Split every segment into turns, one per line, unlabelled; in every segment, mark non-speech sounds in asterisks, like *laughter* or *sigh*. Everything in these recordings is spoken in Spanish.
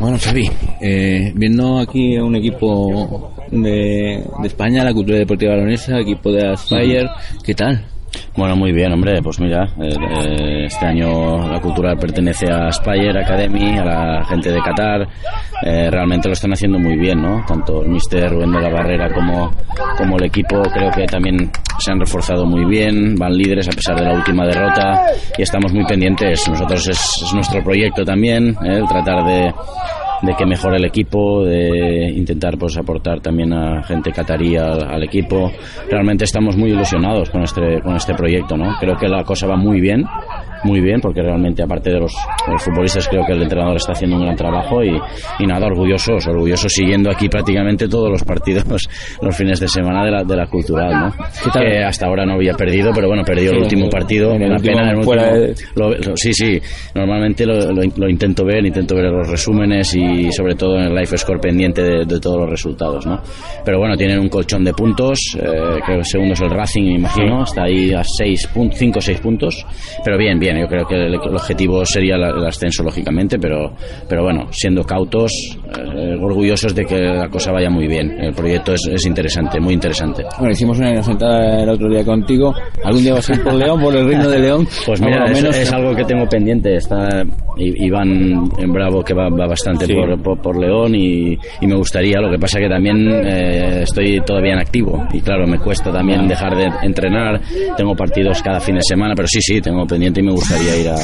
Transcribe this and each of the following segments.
Bueno, Xavi, eh, viendo aquí un equipo de, de España, la Cultura Deportiva Balonesa, equipo de Aspire, ¿qué tal?
Bueno, muy bien, hombre. Pues mira, eh, eh, este año la cultural pertenece a Spire Academy, a la gente de Qatar. Eh, realmente lo están haciendo muy bien, ¿no? Tanto el mister Rubén de la Barrera como, como el equipo creo que también se han reforzado muy bien, van líderes a pesar de la última derrota y estamos muy pendientes. Nosotros es, es nuestro proyecto también, el tratar de de que mejore el equipo, de intentar pues aportar también a gente catarí al, al, equipo. Realmente estamos muy ilusionados con este con este proyecto, ¿no? Creo que la cosa va muy bien muy bien porque realmente aparte de los, de los, futbolistas creo que el entrenador está haciendo un gran trabajo y, y, nada, orgullosos, orgullosos siguiendo aquí prácticamente todos los partidos *laughs* los fines de semana de la, de la cultural, ¿no? Que hasta ahora no había perdido, pero bueno, perdió sí, el último partido, una pena.
Fuera
último,
de...
lo, lo, sí, sí, normalmente lo, lo, intento ver, intento ver los resúmenes y sobre todo en el live score pendiente de, de todos los resultados, ¿no? Pero bueno, tienen un colchón de puntos, eh, creo que el segundo es el Racing, me imagino, está ahí a 5 o 6 puntos, pero bien, bien, yo creo que el, objetivo sería el, el ascenso, lógicamente, pero, pero bueno, siendo cautos, eh, orgullosos de que la cosa vaya muy bien. El proyecto es, es, interesante, muy interesante.
Bueno, hicimos una sentada el otro día contigo. ¿Algún día vas a ir por León, por el Reino de León?
Pues mira, es, menos... es, algo que tengo pendiente. Está Iván en Bravo, que va, va bastante sí. por, por, por, León, y, y, me gustaría. Lo que pasa que también eh, estoy todavía en activo, y claro, me cuesta también dejar de entrenar. Tengo partidos cada fin de semana, pero sí, sí, tengo pendiente y me gustaría ir a,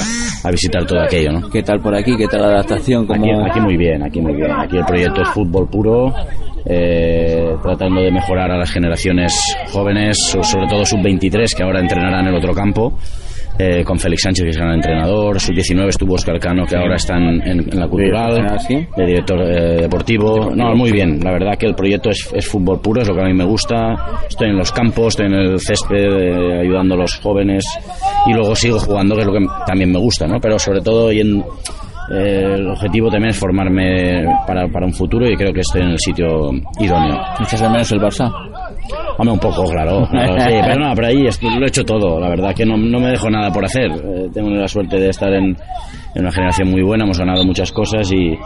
a visitar todo aquello, ¿no?
¿Qué tal por aquí? ¿Qué tal la adaptación?
Aquí, aquí, muy bien, aquí muy bien. Aquí el proyecto es fútbol puro, eh, tratando de mejorar a las generaciones jóvenes, sobre todo sub-23 que ahora entrenarán en el otro campo. Eh, con Félix Sánchez, que es gran entrenador, sub-19 estuvo Oscar Cano, que ahora está en, en, en la cultural, de director eh, deportivo. No, muy bien, la verdad que el proyecto es, es, fútbol puro, es lo que a mí me gusta. Estoy en los campos, estoy en el césped, eh, ayudando a los jóvenes y luego sigo jugando, que es lo que también me gusta, ¿no? Pero sobre todo yendo eh, el objetivo también es formarme para, para, un futuro y creo que estoy en el sitio idóneo.
¿Echas de menos el Barça?
Hombre, un poco, claro. claro sí, *laughs* pero no, pero ahí lo he hecho todo. La verdad que no, no me dejo nada por hacer. Eh, tengo la suerte de estar en, en, una generación muy buena, hemos ganado muchas cosas y,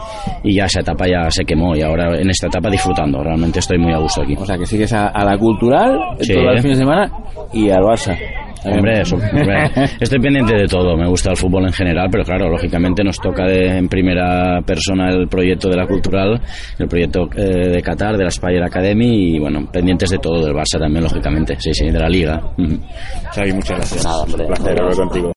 y, ya esa etapa ya se quemó y ahora en esta etapa disfrutando. Realmente estoy muy a gusto aquí.
O sea, que sigues a, a la cultural
sí.
todo el fin de semana y al Barça.
Hombre, eso, hombre, estoy pendiente de todo, me gusta el fútbol en general, pero claro, lógicamente nos toca de, en primera persona el proyecto de la cultural, el proyecto eh, de Qatar, de la Spire Academy y bueno, pendientes de todo, del Barça también, lógicamente, sí, sí, de la liga.
Xavi, muchas gracias.
Nada, hombre,
un placer hablar contigo.